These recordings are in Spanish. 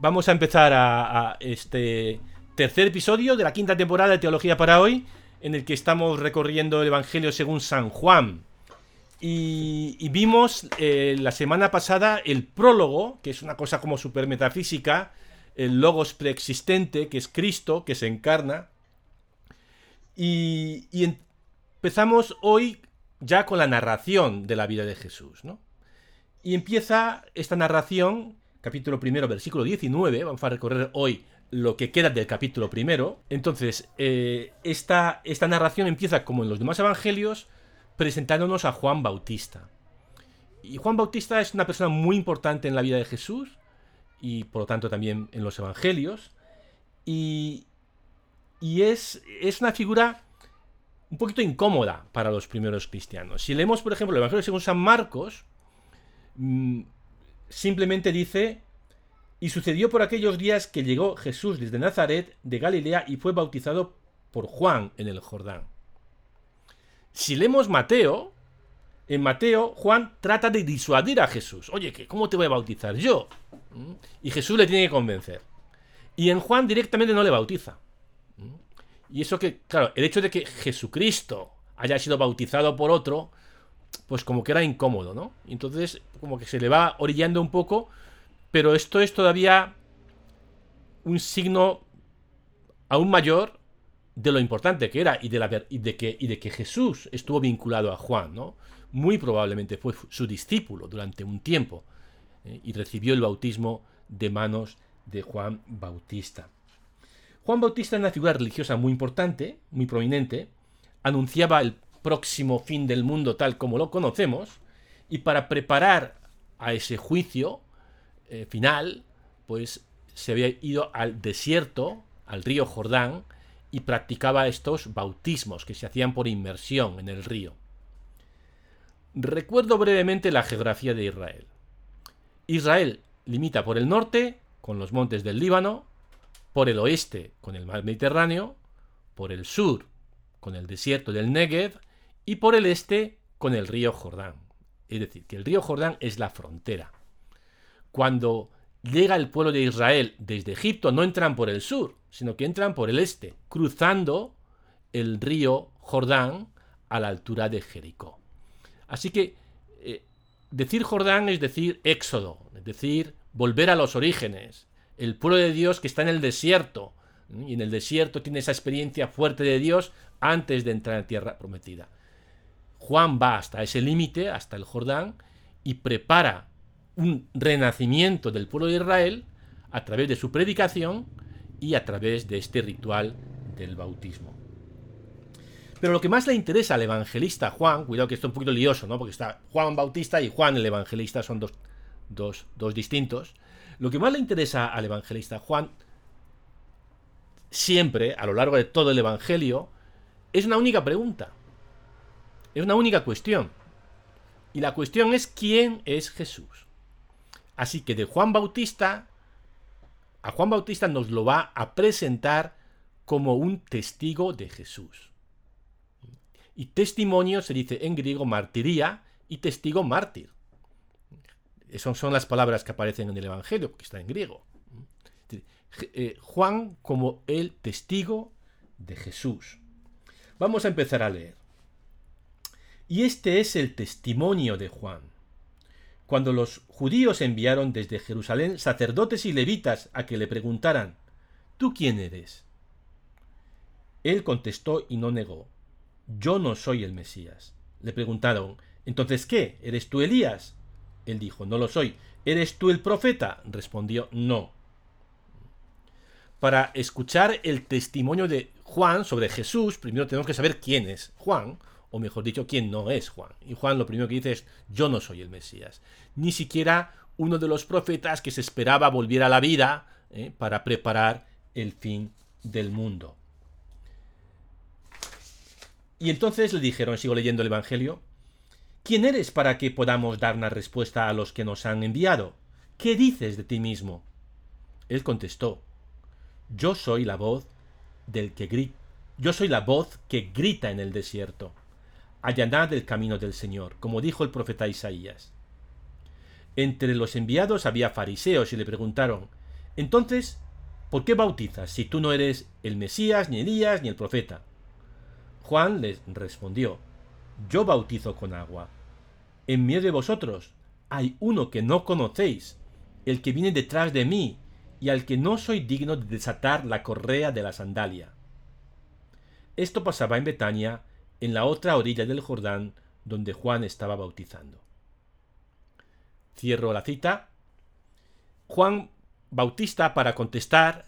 vamos a empezar a, este tercer episodio de la quinta temporada de Teología para hoy, en el que estamos recorriendo el Evangelio según San Juan. Y, vimos eh, la semana pasada el prólogo, que es una cosa como super metafísica, el logos preexistente, que es Cristo, que se encarna. Y, y empezamos hoy ya con la narración de la vida de Jesús, ¿no? Y empieza esta narración, capítulo primero, versículo 19, vamos a recorrer hoy lo que queda del capítulo primero. Entonces, eh, esta, esta narración empieza como en los demás evangelios, presentándonos a Juan Bautista. Y Juan Bautista es una persona muy importante en la vida de Jesús y por lo tanto también en los evangelios. Y, y es, es una figura un poquito incómoda para los primeros cristianos. Si leemos, por ejemplo, el Evangelio según San Marcos, mm, simplemente dice, y sucedió por aquellos días que llegó Jesús desde Nazaret de Galilea y fue bautizado por Juan en el Jordán. Si leemos Mateo, en Mateo Juan trata de disuadir a Jesús. Oye, ¿cómo te voy a bautizar yo? ¿Mm? Y Jesús le tiene que convencer. Y en Juan directamente no le bautiza. Y eso que, claro, el hecho de que Jesucristo haya sido bautizado por otro, pues como que era incómodo, ¿no? Entonces, como que se le va orillando un poco, pero esto es todavía un signo aún mayor de lo importante que era y de, que, y de que Jesús estuvo vinculado a Juan, ¿no? Muy probablemente fue su discípulo durante un tiempo ¿eh? y recibió el bautismo de manos de Juan Bautista. Juan Bautista era una figura religiosa muy importante, muy prominente, anunciaba el próximo fin del mundo tal como lo conocemos, y para preparar a ese juicio eh, final, pues se había ido al desierto, al río Jordán, y practicaba estos bautismos que se hacían por inmersión en el río. Recuerdo brevemente la geografía de Israel. Israel limita por el norte con los montes del Líbano, por el oeste con el mar Mediterráneo, por el sur con el desierto del Negev y por el este con el río Jordán. Es decir, que el río Jordán es la frontera. Cuando llega el pueblo de Israel desde Egipto, no entran por el sur, sino que entran por el este, cruzando el río Jordán a la altura de Jericó. Así que eh, decir Jordán es decir éxodo, es decir volver a los orígenes, el pueblo de Dios que está en el desierto. Y en el desierto tiene esa experiencia fuerte de Dios antes de entrar en tierra prometida. Juan va hasta ese límite, hasta el Jordán, y prepara un renacimiento del pueblo de Israel a través de su predicación y a través de este ritual del bautismo. Pero lo que más le interesa al evangelista Juan, cuidado que esto es un poquito lioso, ¿no? Porque está Juan Bautista y Juan el evangelista son dos, dos, dos distintos. Lo que más le interesa al evangelista Juan, siempre, a lo largo de todo el Evangelio, es una única pregunta. Es una única cuestión. Y la cuestión es quién es Jesús. Así que de Juan Bautista, a Juan Bautista nos lo va a presentar como un testigo de Jesús. Y testimonio se dice en griego martiría y testigo mártir. Esas son las palabras que aparecen en el Evangelio, que está en griego. Eh, Juan como el testigo de Jesús. Vamos a empezar a leer. Y este es el testimonio de Juan. Cuando los judíos enviaron desde Jerusalén sacerdotes y levitas a que le preguntaran, ¿tú quién eres? Él contestó y no negó, yo no soy el Mesías. Le preguntaron, ¿entonces qué? ¿Eres tú Elías? Él dijo, no lo soy. ¿Eres tú el profeta? Respondió, no. Para escuchar el testimonio de Juan sobre Jesús, primero tenemos que saber quién es Juan, o mejor dicho, quién no es Juan. Y Juan lo primero que dice es, yo no soy el Mesías. Ni siquiera uno de los profetas que se esperaba volviera a la vida ¿eh? para preparar el fin del mundo. Y entonces le dijeron, sigo leyendo el Evangelio, ¿Quién eres para que podamos dar una respuesta a los que nos han enviado? ¿Qué dices de ti mismo? Él contestó, Yo soy la voz del que grita. Yo soy la voz que grita en el desierto. Allanad el camino del Señor, como dijo el profeta Isaías. Entre los enviados había fariseos y le preguntaron, Entonces, ¿por qué bautizas si tú no eres el Mesías, ni Elías, ni el profeta? Juan les respondió, Yo bautizo con agua. En medio de vosotros hay uno que no conocéis, el que viene detrás de mí, y al que no soy digno de desatar la correa de la sandalia. Esto pasaba en Betania, en la otra orilla del Jordán, donde Juan estaba bautizando. Cierro la cita. Juan Bautista, para contestar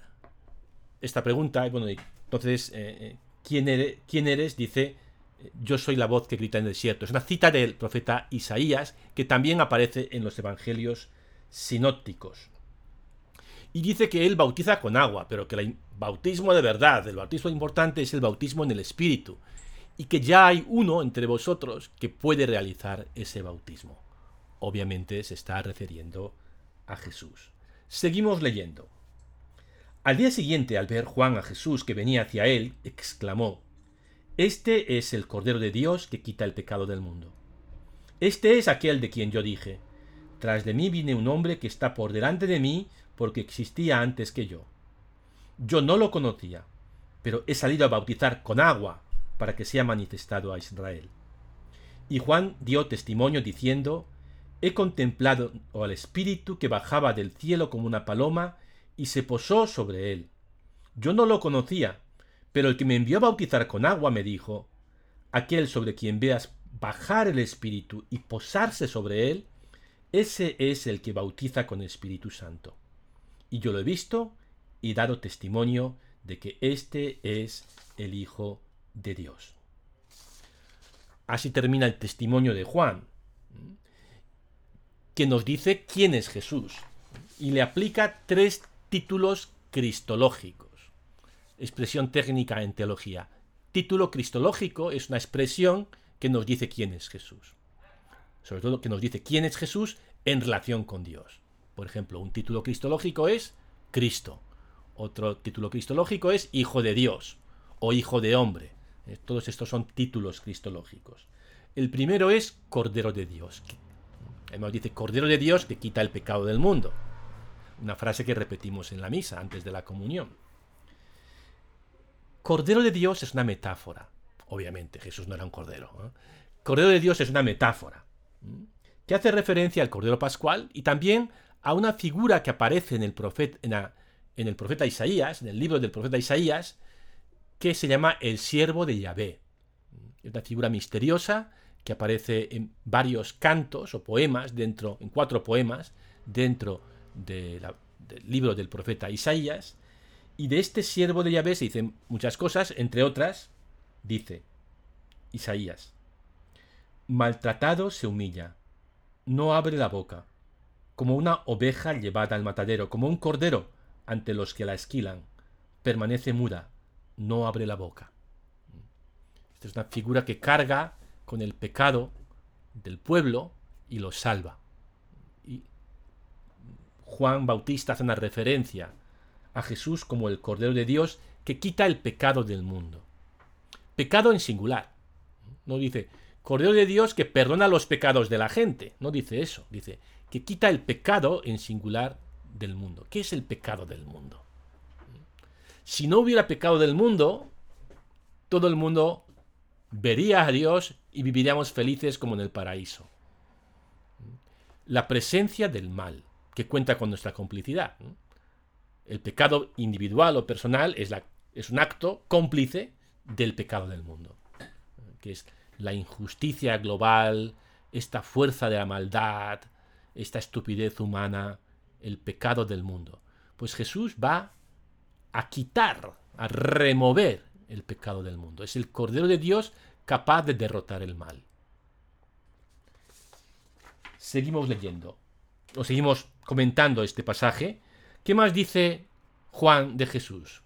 esta pregunta, bueno, entonces, eh, eh, ¿quién, eres? ¿quién eres? Dice, yo soy la voz que grita en el desierto. Es una cita del profeta Isaías que también aparece en los evangelios sinópticos. Y dice que él bautiza con agua, pero que el bautismo de verdad, el bautismo importante es el bautismo en el Espíritu, y que ya hay uno entre vosotros que puede realizar ese bautismo. Obviamente se está refiriendo a Jesús. Seguimos leyendo. Al día siguiente, al ver Juan a Jesús que venía hacia él, exclamó, Este es el Cordero de Dios que quita el pecado del mundo. Este es aquel de quien yo dije, Tras de mí viene un hombre que está por delante de mí porque existía antes que yo. Yo no lo conocía, pero he salido a bautizar con agua para que sea manifestado a Israel. Y Juan dio testimonio diciendo, He contemplado al Espíritu que bajaba del cielo como una paloma y se posó sobre él. Yo no lo conocía, pero el que me envió a bautizar con agua me dijo, Aquel sobre quien veas bajar el Espíritu y posarse sobre él, ese es el que bautiza con Espíritu Santo y yo lo he visto y dado testimonio de que este es el Hijo de Dios. Así termina el testimonio de Juan, que nos dice quién es Jesús y le aplica tres títulos cristológicos. Expresión técnica en teología. Título cristológico es una expresión que nos dice quién es Jesús. Sobre todo que nos dice quién es Jesús en relación con Dios. Por ejemplo, un título cristológico es Cristo. Otro título cristológico es Hijo de Dios o Hijo de Hombre. Eh, todos estos son títulos cristológicos. El primero es Cordero de Dios. Además dice Cordero de Dios que quita el pecado del mundo. Una frase que repetimos en la misa antes de la comunión. Cordero de Dios es una metáfora. Obviamente, Jesús no era un cordero. Cordero de Dios es una metáfora que hace referencia al Cordero Pascual y también a una figura que aparece en el, profeta, en, el profeta Isaías, en el libro del profeta Isaías, que se llama el siervo de Yahvé. Es una figura misteriosa que aparece en varios cantos o poemas, dentro, en cuatro poemas, dentro del libro del profeta Isaías. Y de este siervo de Yahvé se dicen muchas cosas, entre otras, dice Isaías, maltratado se humilla, no abre la boca, como una oveja llevada al matadero, como un cordero ante los que la esquilan. Permanece muda, no abre la boca. Esta es una figura que carga con el pecado del pueblo y lo salva. Y Juan Bautista hace una referencia a Jesús como el Cordero de Dios que quita el pecado del mundo. Pecado en singular. No dice Cordero de Dios que perdona los pecados de la gente. No dice eso. Dice que quita el pecado en singular del mundo. ¿Qué es el pecado del mundo? Si no hubiera pecado del mundo, todo el mundo vería a Dios y viviríamos felices como en el paraíso. La presencia del mal, que cuenta con nuestra complicidad. El pecado individual o personal es, la, un acto cómplice del pecado del mundo, que es la injusticia global, esta fuerza de la maldad, esta estupidez humana, el pecado del mundo. Pues Jesús va a quitar, a remover el pecado del mundo. Es el Cordero de Dios capaz de derrotar el mal. Seguimos leyendo, o seguimos comentando este pasaje. ¿Qué más dice Juan de Jesús?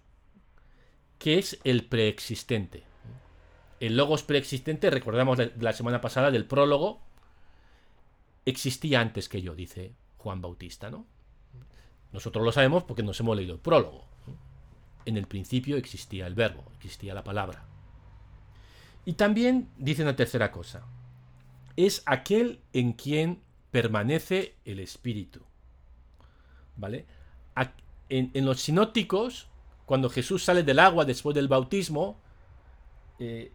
Que es el preexistente. El logos preexistente, recordamos la semana pasada del prólogo, existía antes que yo, dice Juan Bautista, ¿no? Nosotros lo sabemos porque nos hemos leído el prólogo. En el principio existía el verbo, existía la palabra. Y también dice una tercera cosa. Es aquel en quien permanece el espíritu. ¿Vale? en, los sinópticos, cuando Jesús sale del agua después del bautismo, eh,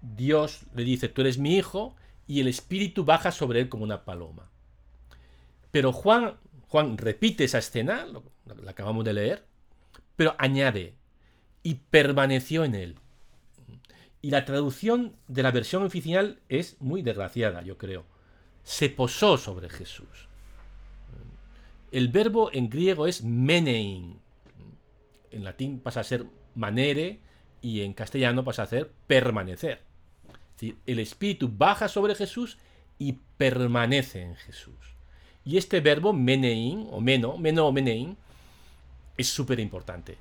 Dios le dice, tú eres mi hijo, y el Espíritu baja sobre él como una paloma. Pero Juan, Juan repite esa escena, la acabamos de leer, pero añade, y permaneció en él. Y la traducción de la versión oficial es muy desgraciada, yo creo. Se posó sobre Jesús. El verbo en griego es menein. En latín pasa a ser manere y en castellano pasa a ser permanecer. el espíritu baja sobre Jesús y permanece en Jesús. Y este verbo menein o meno, meno o menein es súper importante. Eh,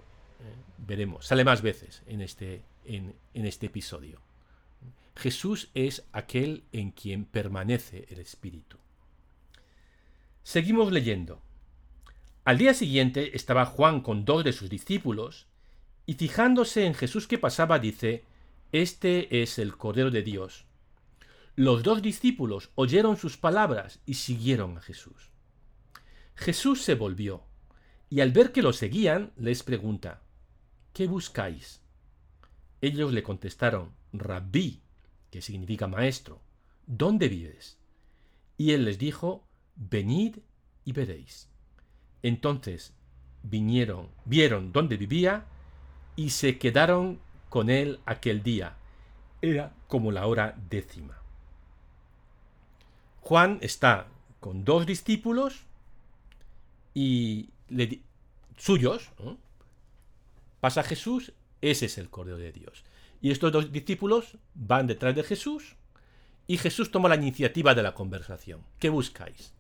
veremos, sale más veces en este, en, en este episodio. Jesús es aquel en quien permanece el Espíritu. Seguimos leyendo. Al día siguiente estaba Juan con dos de sus discípulos, y fijándose en Jesús que pasaba, dice, Este es el Cordero de Dios. Los dos discípulos oyeron sus palabras y siguieron a Jesús. Jesús se volvió, y al ver que lo seguían, les pregunta, ¿Qué buscáis? Ellos le contestaron, Rabí, que significa maestro, ¿dónde vives? Y él les dijo, Venid y veréis. Entonces vinieron, vieron dónde vivía y se quedaron con él aquel día. Era como la hora décima. Juan está con dos discípulos y suyos. Pasa Jesús, ese es el Cordero de Dios. Y estos dos discípulos van detrás de Jesús y Jesús toma la iniciativa de la conversación. ¿Qué buscáis?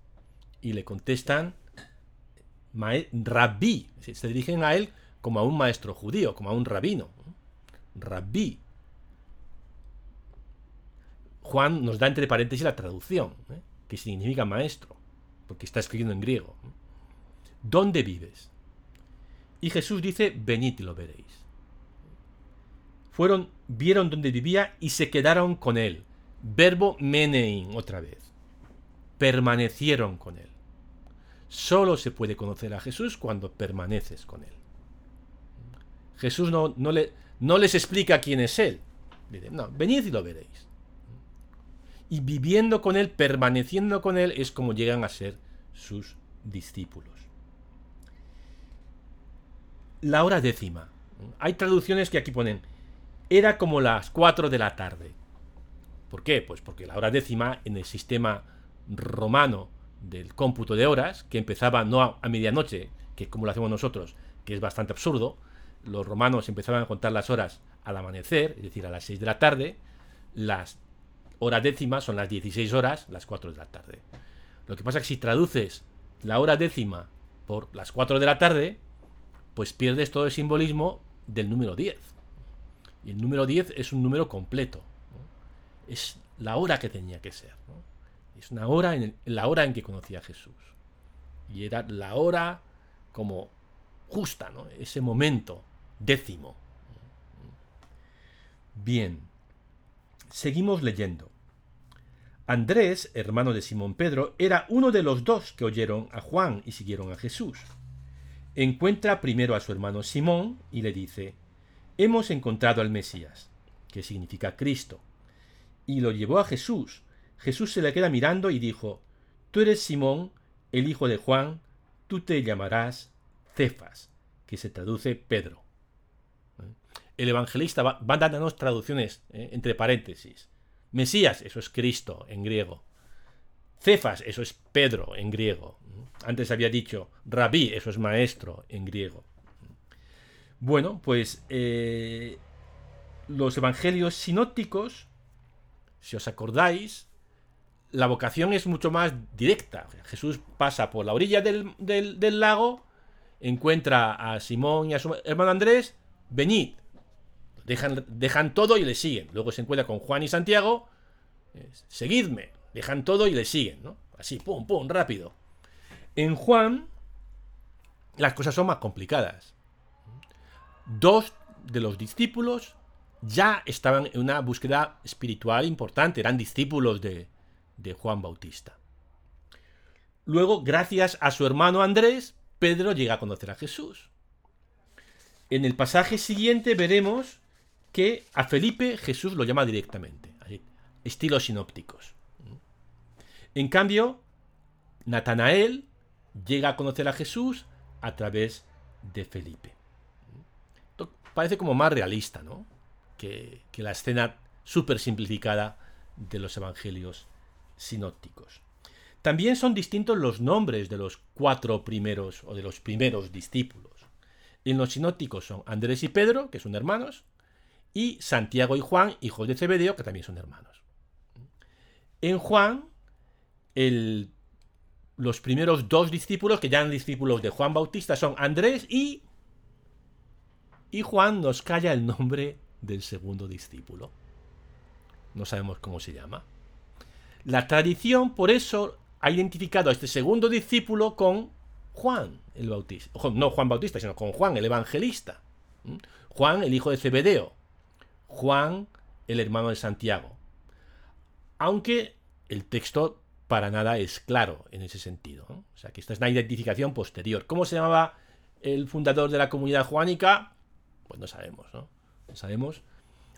Y le contestan, rabí, se dirigen a él como a un maestro judío, como a un rabino. Rabí. Juan nos da entre paréntesis la traducción, ¿eh? que significa maestro, porque está escribiendo en griego. ¿Dónde vives? Y Jesús dice, venid y lo veréis. Fueron, vieron dónde vivía y se quedaron con él. Verbo menein otra vez. Permanecieron con él. Solo se puede conocer a Jesús cuando permaneces con Él. Jesús no, no, le, no les explica quién es Él. no, venid y lo veréis. Y viviendo con Él, permaneciendo con Él, es como llegan a ser sus discípulos. La hora décima. Hay traducciones que aquí ponen, era como las 4 de la tarde. ¿Por qué? Pues porque la hora décima en el sistema romano del cómputo de horas, que empezaba no a, medianoche, que es como lo hacemos nosotros, que es bastante absurdo. Los romanos empezaban a contar las horas al amanecer, es decir, a las 6 de la tarde. Las horas décimas son las 16 horas, las 4 de la tarde. Lo que pasa es que si traduces la hora décima por las 4 de la tarde, pues pierdes todo el simbolismo del número 10. Y el número 10 es un número completo. Es la hora que tenía que ser. Es una hora la hora en que conocía a Jesús. Y era la hora como justa, ¿no? Ese momento décimo. Bien. Seguimos leyendo. Andrés, hermano de Simón Pedro, era uno de los dos que oyeron a Juan y siguieron a Jesús. Encuentra primero a su hermano Simón y le dice, Hemos encontrado al Mesías, que significa Cristo, y lo llevó a Jesús, Jesús se le queda mirando y dijo, Tú eres Simón, el hijo de Juan, tú te llamarás Cefas, que se traduce Pedro. El evangelista va, va dándonos traducciones ¿eh? entre paréntesis. Mesías, eso es Cristo en griego. Cefas, eso es Pedro en griego. Antes había dicho rabí, eso es maestro en griego. Bueno, pues eh, los evangelios sinópticos, si os acordáis, la vocación es mucho más directa. Jesús pasa por la orilla del, lago, encuentra a Simón y a su hermano Andrés, venid. Dejan, todo y le siguen. Luego se encuentra con Juan y Santiago, seguidme. Dejan todo y le siguen. Así, pum, pum, rápido. En Juan, las cosas son más complicadas. Dos de los discípulos ya estaban en una búsqueda espiritual importante, eran discípulos de, de Juan Bautista. Luego, gracias a su hermano Andrés, Pedro llega a conocer a Jesús. En el pasaje siguiente veremos que a Felipe Jesús lo llama directamente, estilos sinópticos. En cambio, Natanael llega a conocer a Jesús a través de Felipe. parece como más realista, ¿no? Que, que la escena súper simplificada de los evangelios sinópticos. También son distintos los nombres de los cuatro primeros o de los primeros discípulos. En los sinópticos son Andrés y Pedro, que son hermanos, y Santiago y Juan, hijos de Zebedeo, que también son hermanos. En Juan, los primeros dos discípulos, que ya eran discípulos de Juan Bautista, son Andrés y... Y Juan nos calla el nombre del segundo discípulo. No sabemos cómo se llama. La tradición, por eso, ha identificado a este segundo discípulo con Juan el Bautista. No Juan Bautista, sino con Juan el Evangelista. Juan el hijo de Zebedeo. Juan el hermano de Santiago. Aunque el texto para nada es claro en ese sentido. O sea que esta es una identificación posterior. ¿Cómo se llamaba el fundador de la comunidad juánica? Pues no sabemos, ¿no? No sabemos.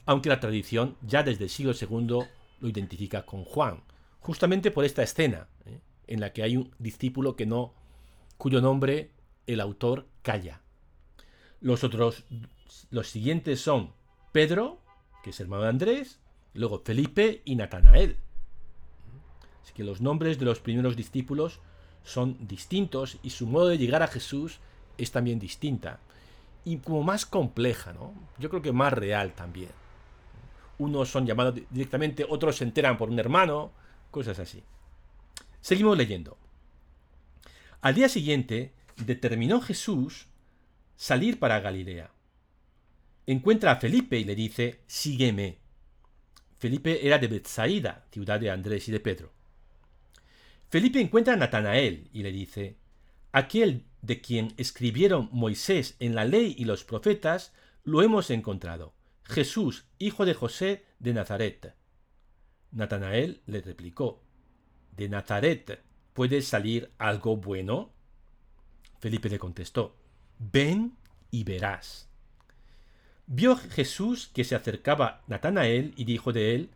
Aunque la tradición ya desde el siglo II lo identifica con Juan. Justamente por esta escena, ¿eh? en la que hay un discípulo que no cuyo nombre el autor calla. Los otros, los siguientes son Pedro, que es hermano de Andrés, luego Felipe y Natanael. Así que los nombres de los primeros discípulos son distintos y su modo de llegar a Jesús es también distinta. Y como más compleja, ¿no? Yo creo que más real también. Unos son llamados directamente, otros se enteran por un hermano, cosas así. Seguimos leyendo. Al día siguiente, determinó Jesús salir para Galilea. Encuentra a Felipe y le dice, sígueme. Felipe era de Bethsaida, ciudad de Andrés y de Pedro. Felipe encuentra a Natanael y le dice, aquel de quien escribieron Moisés en la ley y los profetas, lo hemos encontrado, Jesús, hijo de José de Nazaret. Natanael le replicó, ¿de Nazaret ¿Puede salir algo bueno? Felipe le contestó, ven y verás. Vio Jesús que se acercaba Natanael y dijo de él,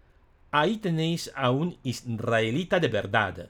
ahí tenéis a un israelita de verdad,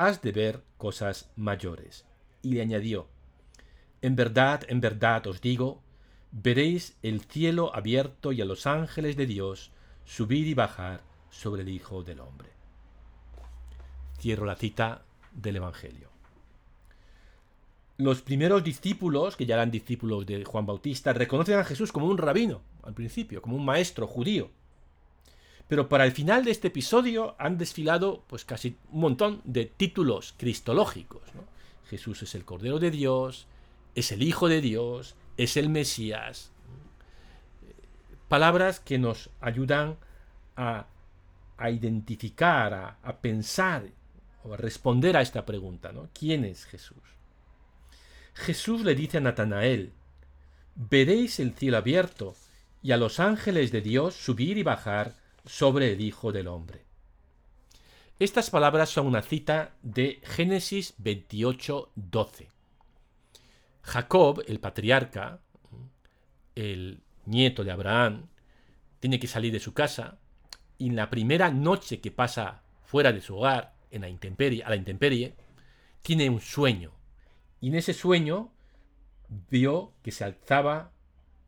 Has de ver cosas mayores. Y le añadió, En verdad, en verdad os digo, veréis el cielo abierto y a los ángeles de Dios subir y bajar sobre el Hijo del Hombre. Cierro la cita del Evangelio. Los primeros discípulos, que ya eran discípulos de Juan Bautista, reconocen a Jesús como un rabino, al principio, como un maestro judío. Pero para el final de este episodio han desfilado pues casi un montón de títulos cristológicos. Jesús es el Cordero de Dios, es el Hijo de Dios, es el Mesías. Palabras que nos ayudan a, identificar, a, a pensar o responder a esta pregunta. ¿Quién es Jesús? Jesús le dice a Natanael, veréis el cielo abierto y a los ángeles de Dios subir y bajar sobre el Hijo del Hombre. Estas palabras son una cita de Génesis 28, 12. Jacob, el patriarca, el nieto de Abraham, tiene que salir de su casa y en la primera noche que pasa fuera de su hogar, en la intemperie, a la intemperie, tiene un sueño. Y en ese sueño vio que se alzaba,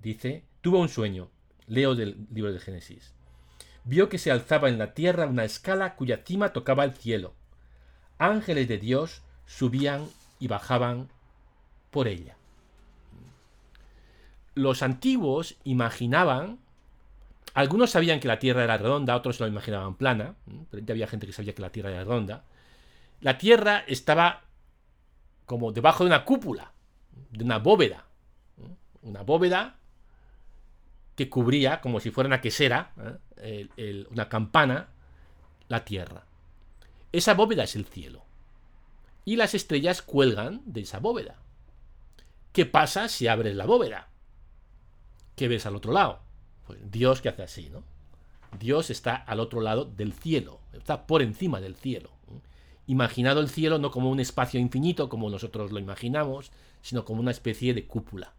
dice, tuvo un sueño, leo del libro de Génesis. Vio que se alzaba en la tierra una escala cuya cima tocaba el cielo. Ángeles de Dios subían y bajaban por ella. Los antiguos imaginaban algunos sabían que la Tierra era redonda, otros lo imaginaban plana, pero ya había gente que sabía que la Tierra era redonda. La Tierra estaba como debajo de una cúpula. de una bóveda. Una bóveda que cubría, como si fuera una quesera, ¿eh? una campana, la tierra. Esa bóveda es el cielo. Y las estrellas cuelgan de esa bóveda. ¿Qué pasa si abres la bóveda? ¿Qué ves al otro lado? Pues Dios que hace así, ¿no? Dios está al otro lado del cielo, está por encima del cielo. Imaginado el cielo no como un espacio infinito como nosotros lo imaginamos, sino como una especie de cúpula.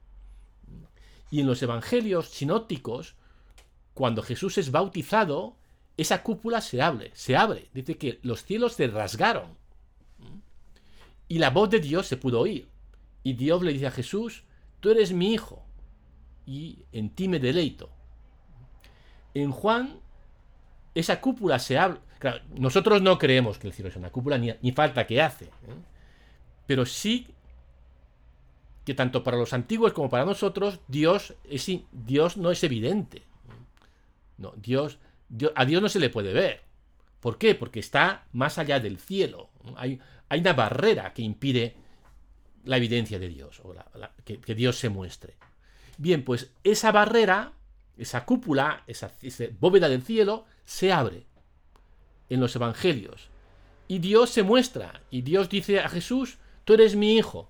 Y en los evangelios sinópticos, cuando Jesús es bautizado, esa cúpula se abre, se abre. Dice que los cielos se rasgaron. Y la voz de Dios se pudo oír. Y Dios le dice a Jesús, tú eres mi hijo, y en ti me deleito. En Juan, esa cúpula se abre. nosotros no creemos que el cielo es una cúpula, ni, falta que hace. ¿eh? Pero sí que tanto para los antiguos como para nosotros, Dios, es, Dios no es evidente. No, Dios, a Dios no se le puede ver. ¿Por qué? Porque está más allá del cielo. Hay, hay una barrera que impide la evidencia de Dios, o que, Dios se muestre. Bien, pues esa barrera, esa cúpula, esa bóveda del cielo, se abre en los evangelios. Y Dios se muestra. Y Dios dice a Jesús, tú eres mi hijo.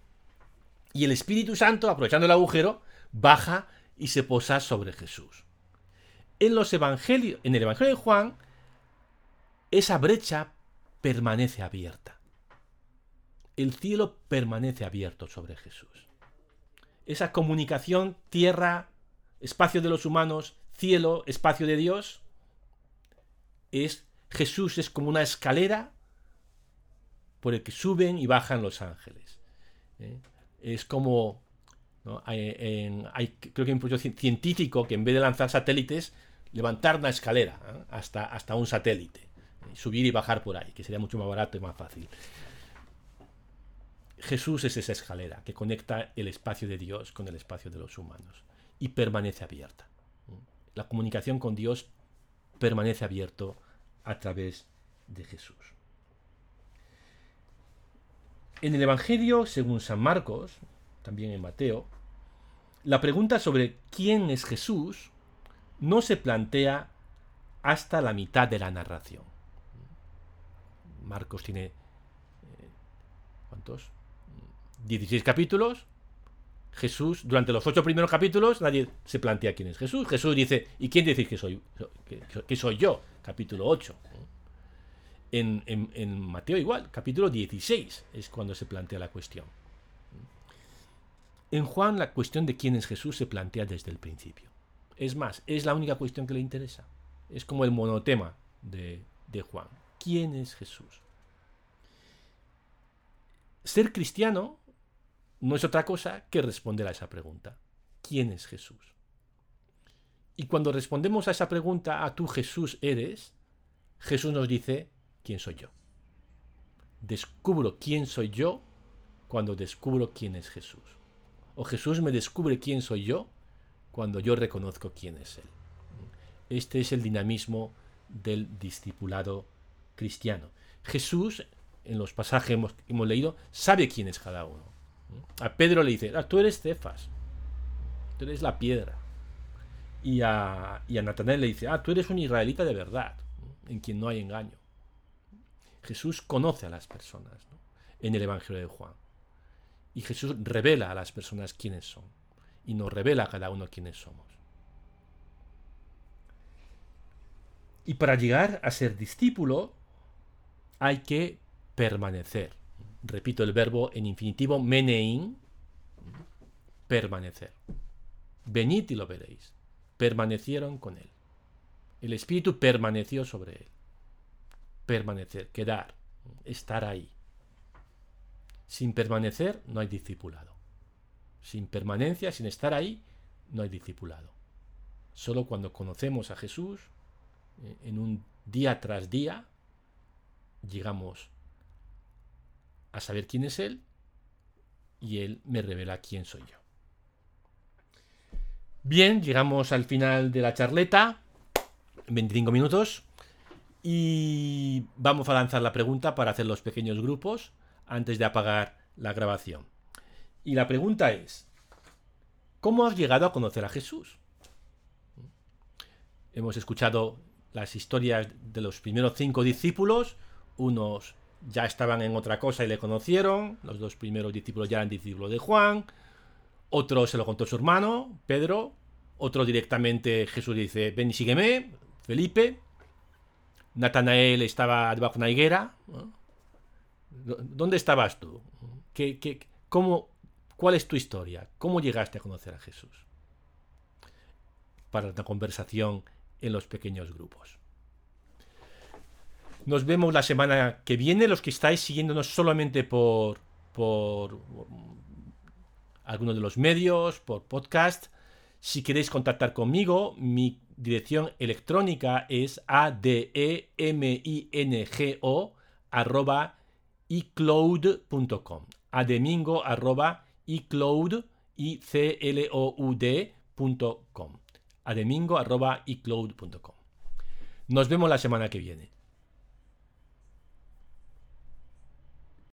Y el Espíritu Santo, aprovechando el agujero, baja y se posa sobre Jesús. En los evangelios, en el Evangelio de Juan, esa brecha permanece abierta. El cielo permanece abierto sobre Jesús. Esa comunicación tierra, espacio de los humanos, cielo, espacio de Dios, es Jesús es como una escalera por el que suben y bajan los ángeles. ¿eh? Es como... Hay, creo que hay un proyecto científico que en vez de lanzar satélites, levantar una escalera ¿eh? hasta, hasta un satélite. Subir y bajar por ahí, que sería mucho más barato y más fácil. Jesús es esa escalera que conecta el espacio de Dios con el espacio de los humanos y permanece abierta. La comunicación con Dios permanece abierto a través de Jesús. En el Evangelio, según San Marcos, también en Mateo, la pregunta sobre quién es Jesús no se plantea hasta la mitad de la narración. Marcos tiene... Eh, ¿Cuántos? 16 capítulos. Jesús, durante los ocho primeros capítulos, nadie se plantea quién es Jesús. Jesús dice, ¿y quién dice que soy, que soy yo? Capítulo 8. En, Mateo igual, capítulo 16 es cuando se plantea la cuestión. En Juan la cuestión de quién es Jesús se plantea desde el principio. Es más, es la única cuestión que le interesa. Es como el monotema de, de Juan. ¿Quién es Jesús? Ser cristiano no es otra cosa que responder a esa pregunta. ¿Quién es Jesús? Y cuando respondemos a esa pregunta, a tú Jesús eres, Jesús nos dice, quién soy yo. Descubro quién soy yo cuando descubro quién es Jesús. O Jesús me descubre quién soy yo cuando yo reconozco quién es Él. Este es el dinamismo del discipulado cristiano. Jesús, en los pasajes que hemos, leído, sabe quién es cada uno. A Pedro le dice, ah, tú eres Cefas, tú eres la piedra. Y a, y a Natanael le dice, ah, tú eres un israelita de verdad, en quien no hay engaño. Jesús conoce a las personas en el Evangelio de Juan. Y Jesús revela a las personas quiénes son. Y nos revela a cada uno quiénes somos. Y para llegar a ser discípulo hay que permanecer. Repito el verbo en infinitivo menein, permanecer. Venid y lo veréis. Permanecieron con él. El Espíritu permaneció sobre él permanecer, quedar, estar ahí. Sin permanecer no hay discipulado. Sin permanencia, sin estar ahí, no hay discipulado. Solo cuando conocemos a Jesús, eh, en un día tras día, llegamos a saber quién es Él y Él me revela quién soy yo. Bien, llegamos al final de la charleta. 25 minutos. Y vamos a lanzar la pregunta para hacer los pequeños grupos antes de apagar la grabación. Y la pregunta es, ¿cómo has llegado a conocer a Jesús? Hemos escuchado las historias de los primeros cinco discípulos, unos ya estaban en otra cosa y le conocieron, los dos primeros discípulos ya eran discípulos de Juan, otro se lo contó su hermano, Pedro, otro directamente Jesús dice, ven y sígueme, Felipe, Natanael estaba debajo de una higuera, ¿dónde estabas tú? ¿Qué, qué, cómo, ¿Cuál es tu historia? ¿Cómo llegaste a conocer a Jesús? Para una conversación en los pequeños grupos. Nos vemos la semana que viene, los que estáis siguiéndonos solamente por, por algunos de los medios, por podcast. Si queréis contactar conmigo, mi dirección electrónica es ademingo arroba icloud.com ademingo arroba icloud ademingo arroba icloud.com Nos vemos la semana que viene.